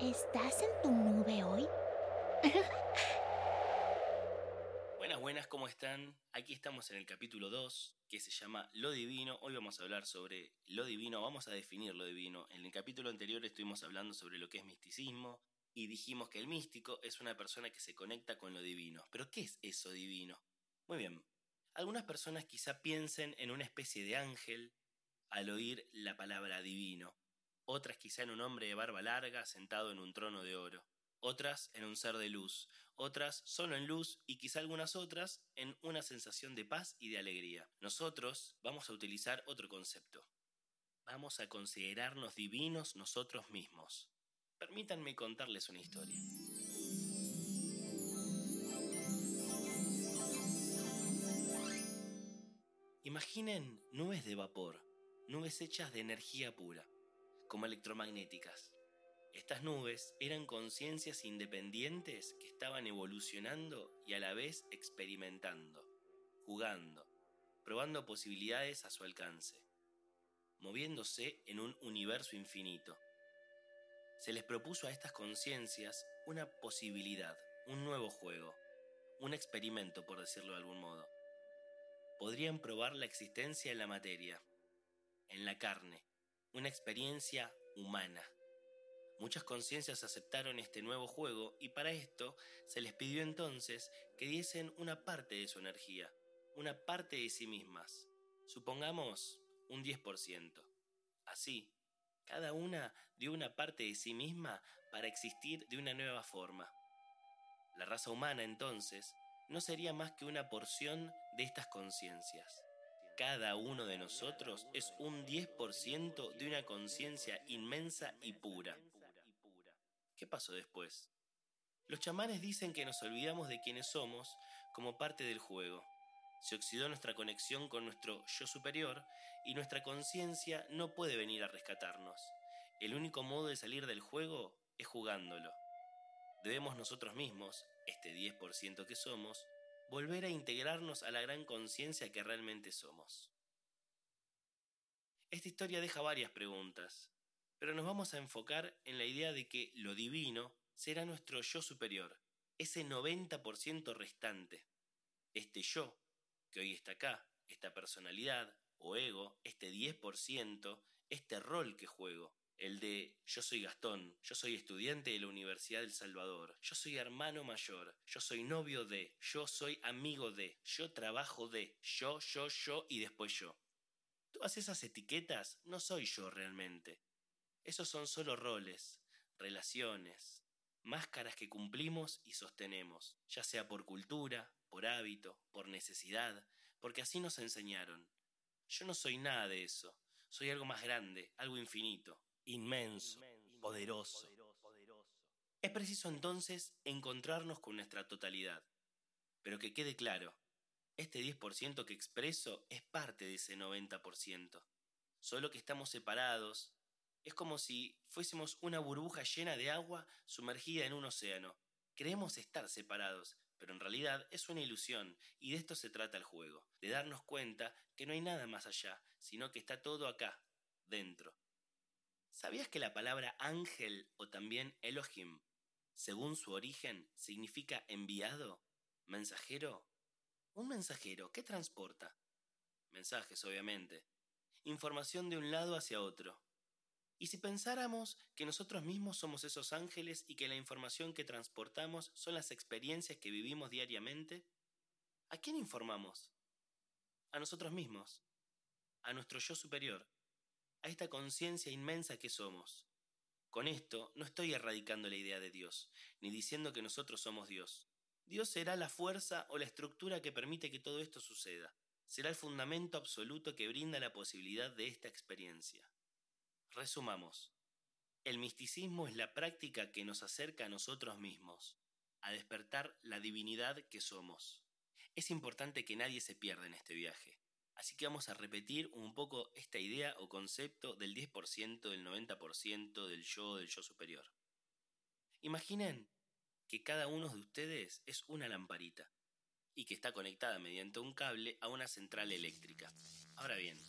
¿Estás en tu nube hoy? Buenas, buenas, ¿cómo están? Aquí estamos en el capítulo 2, que se llama Lo Divino. Hoy vamos a hablar sobre lo divino, vamos a definir lo divino. En el capítulo anterior estuvimos hablando sobre lo que es misticismo y dijimos que el místico es una persona que se conecta con lo divino. Pero ¿qué es eso divino? Muy bien. Algunas personas quizá piensen en una especie de ángel al oír la palabra divino otras quizá en un hombre de barba larga sentado en un trono de oro, otras en un ser de luz, otras solo en luz y quizá algunas otras en una sensación de paz y de alegría. Nosotros vamos a utilizar otro concepto. Vamos a considerarnos divinos nosotros mismos. Permítanme contarles una historia. Imaginen nubes de vapor, nubes hechas de energía pura como electromagnéticas. Estas nubes eran conciencias independientes que estaban evolucionando y a la vez experimentando, jugando, probando posibilidades a su alcance, moviéndose en un universo infinito. Se les propuso a estas conciencias una posibilidad, un nuevo juego, un experimento, por decirlo de algún modo. Podrían probar la existencia en la materia, en la carne, una experiencia humana. Muchas conciencias aceptaron este nuevo juego y para esto se les pidió entonces que diesen una parte de su energía, una parte de sí mismas, supongamos un 10%. Así, cada una dio una parte de sí misma para existir de una nueva forma. La raza humana entonces no sería más que una porción de estas conciencias cada uno de nosotros es un 10% de una conciencia inmensa y pura. ¿Qué pasó después? Los chamanes dicen que nos olvidamos de quiénes somos como parte del juego. Se oxidó nuestra conexión con nuestro yo superior y nuestra conciencia no puede venir a rescatarnos. El único modo de salir del juego es jugándolo. Debemos nosotros mismos, este 10% que somos, volver a integrarnos a la gran conciencia que realmente somos. Esta historia deja varias preguntas, pero nos vamos a enfocar en la idea de que lo divino será nuestro yo superior, ese 90% restante. Este yo, que hoy está acá, esta personalidad o ego, este 10%, este rol que juego, el de yo soy Gastón, yo soy estudiante de la Universidad del Salvador, yo soy hermano mayor, yo soy novio de, yo soy amigo de, yo trabajo de, yo, yo, yo y después yo. Todas esas etiquetas no soy yo realmente. Esos son solo roles, relaciones, máscaras que cumplimos y sostenemos, ya sea por cultura, por hábito, por necesidad, porque así nos enseñaron. Yo no soy nada de eso, soy algo más grande, algo infinito, inmenso, poderoso. Es preciso entonces encontrarnos con nuestra totalidad. Pero que quede claro, este 10% que expreso es parte de ese 90%. Solo que estamos separados. Es como si fuésemos una burbuja llena de agua sumergida en un océano. Creemos estar separados, pero en realidad es una ilusión, y de esto se trata el juego, de darnos cuenta que no hay nada más allá, sino que está todo acá, dentro. ¿Sabías que la palabra ángel o también Elohim, según su origen, significa enviado, mensajero? Un mensajero, ¿qué transporta? Mensajes, obviamente. Información de un lado hacia otro. ¿Y si pensáramos que nosotros mismos somos esos ángeles y que la información que transportamos son las experiencias que vivimos diariamente? ¿A quién informamos? A nosotros mismos, a nuestro yo superior a esta conciencia inmensa que somos. Con esto no estoy erradicando la idea de Dios, ni diciendo que nosotros somos Dios. Dios será la fuerza o la estructura que permite que todo esto suceda. Será el fundamento absoluto que brinda la posibilidad de esta experiencia. Resumamos. El misticismo es la práctica que nos acerca a nosotros mismos, a despertar la divinidad que somos. Es importante que nadie se pierda en este viaje. Así que vamos a repetir un poco esta idea o concepto del 10%, del 90%, del yo, del yo superior. Imaginen que cada uno de ustedes es una lamparita y que está conectada mediante un cable a una central eléctrica. Ahora bien,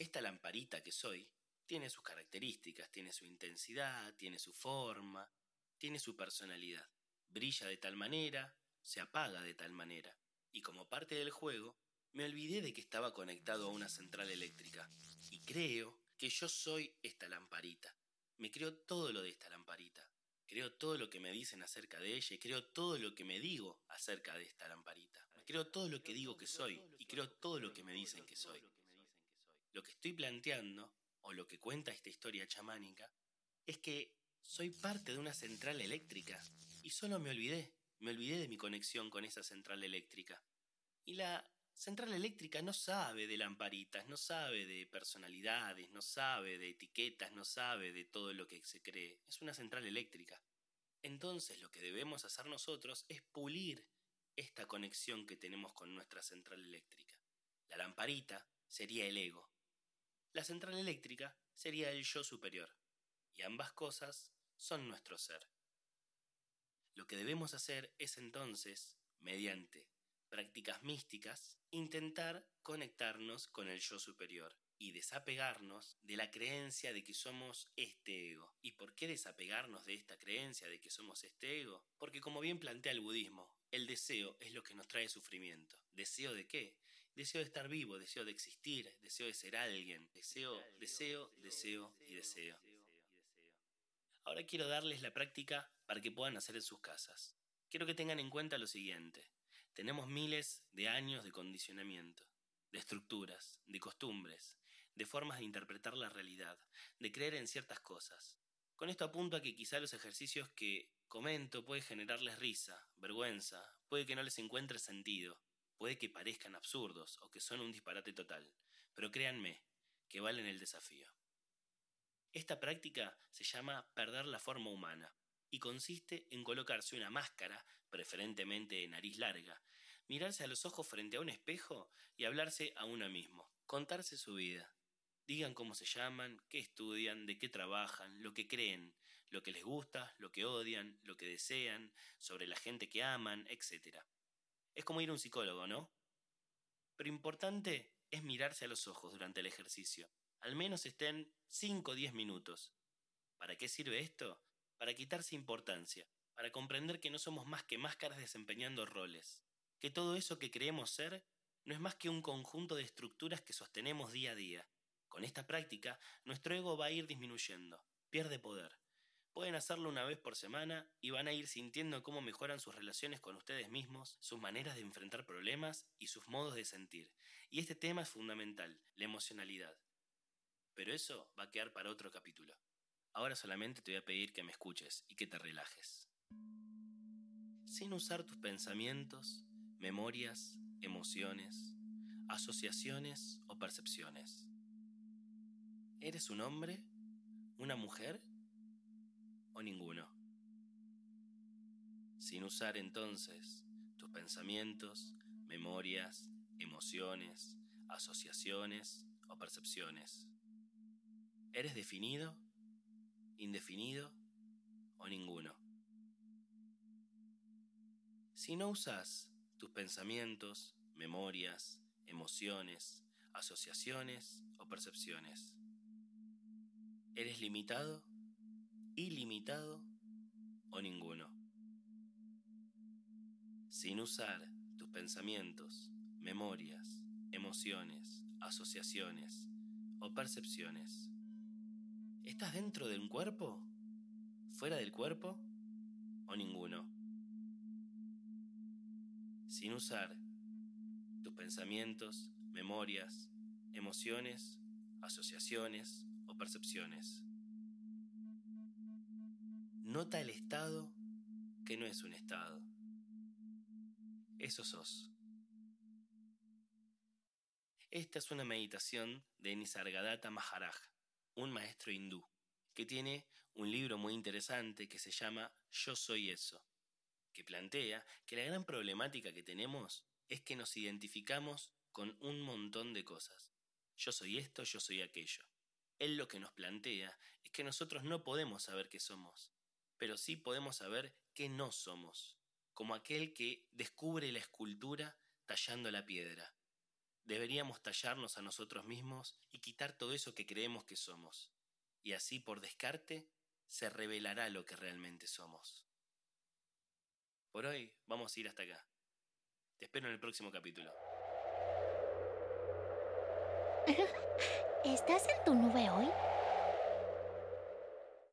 esta lamparita que soy tiene sus características, tiene su intensidad, tiene su forma, tiene su personalidad, brilla de tal manera, se apaga de tal manera, y como parte del juego, me olvidé de que estaba conectado a una central eléctrica, y creo que yo soy esta lamparita. Me creo todo lo de esta lamparita. Creo todo lo que me dicen acerca de ella y creo todo lo que me digo acerca de esta lamparita. Creo todo lo que digo que soy y creo todo lo que me dicen que soy. Lo que estoy planteando, o lo que cuenta esta historia chamánica, es que soy parte de una central eléctrica y solo me olvidé, me olvidé de mi conexión con esa central eléctrica. Y la central eléctrica no sabe de lamparitas, no sabe de personalidades, no sabe de etiquetas, no sabe de todo lo que se cree. Es una central eléctrica. Entonces lo que debemos hacer nosotros es pulir esta conexión que tenemos con nuestra central eléctrica. La lamparita sería el ego. La central eléctrica sería el yo superior. Y ambas cosas son nuestro ser. Lo que debemos hacer es entonces, mediante prácticas místicas, intentar conectarnos con el yo superior y desapegarnos de la creencia de que somos este ego. ¿Y por qué desapegarnos de esta creencia de que somos este ego? Porque como bien plantea el budismo, el deseo es lo que nos trae sufrimiento. ¿Deseo de qué? Deseo de estar vivo, deseo de existir, deseo de ser alguien, deseo, deseo, deseo y deseo. Ahora quiero darles la práctica para que puedan hacer en sus casas. Quiero que tengan en cuenta lo siguiente. Tenemos miles de años de condicionamiento, de estructuras, de costumbres, de formas de interpretar la realidad, de creer en ciertas cosas. Con esto apunto a que quizá los ejercicios que comento puede generarles risa, vergüenza, puede que no les encuentre sentido, puede que parezcan absurdos o que son un disparate total, pero créanme que valen el desafío. Esta práctica se llama perder la forma humana y consiste en colocarse una máscara, preferentemente de nariz larga, mirarse a los ojos frente a un espejo y hablarse a uno mismo, contarse su vida. Digan cómo se llaman, qué estudian, de qué trabajan, lo que creen, lo que les gusta, lo que odian, lo que desean, sobre la gente que aman, etc. Es como ir a un psicólogo, ¿no? Pero importante es mirarse a los ojos durante el ejercicio. Al menos estén 5 o 10 minutos. ¿Para qué sirve esto? Para quitarse importancia, para comprender que no somos más que máscaras desempeñando roles que todo eso que creemos ser no es más que un conjunto de estructuras que sostenemos día a día. Con esta práctica, nuestro ego va a ir disminuyendo, pierde poder. Pueden hacerlo una vez por semana y van a ir sintiendo cómo mejoran sus relaciones con ustedes mismos, sus maneras de enfrentar problemas y sus modos de sentir. Y este tema es fundamental, la emocionalidad. Pero eso va a quedar para otro capítulo. Ahora solamente te voy a pedir que me escuches y que te relajes. Sin usar tus pensamientos, memorias, emociones, asociaciones o percepciones. ¿Eres un hombre? ¿Una mujer? ¿O ninguno? Sin usar entonces tus pensamientos, memorias, emociones, asociaciones o percepciones. ¿Eres definido, indefinido o ninguno? Si no usas tus pensamientos, memorias, emociones, asociaciones o percepciones. ¿Eres limitado, ilimitado o ninguno? Sin usar tus pensamientos, memorias, emociones, asociaciones o percepciones. ¿Estás dentro de un cuerpo? ¿Fuera del cuerpo? ¿O ninguno? sin usar tus pensamientos, memorias, emociones, asociaciones o percepciones. Nota el estado que no es un estado. Eso sos. Esta es una meditación de Nisargadatta Maharaj, un maestro hindú, que tiene un libro muy interesante que se llama Yo soy eso que plantea que la gran problemática que tenemos es que nos identificamos con un montón de cosas. Yo soy esto, yo soy aquello. Él lo que nos plantea es que nosotros no podemos saber qué somos, pero sí podemos saber qué no somos, como aquel que descubre la escultura tallando la piedra. Deberíamos tallarnos a nosotros mismos y quitar todo eso que creemos que somos, y así por descarte se revelará lo que realmente somos. Por hoy vamos a ir hasta acá. Te espero en el próximo capítulo. ¿Estás en tu nube hoy?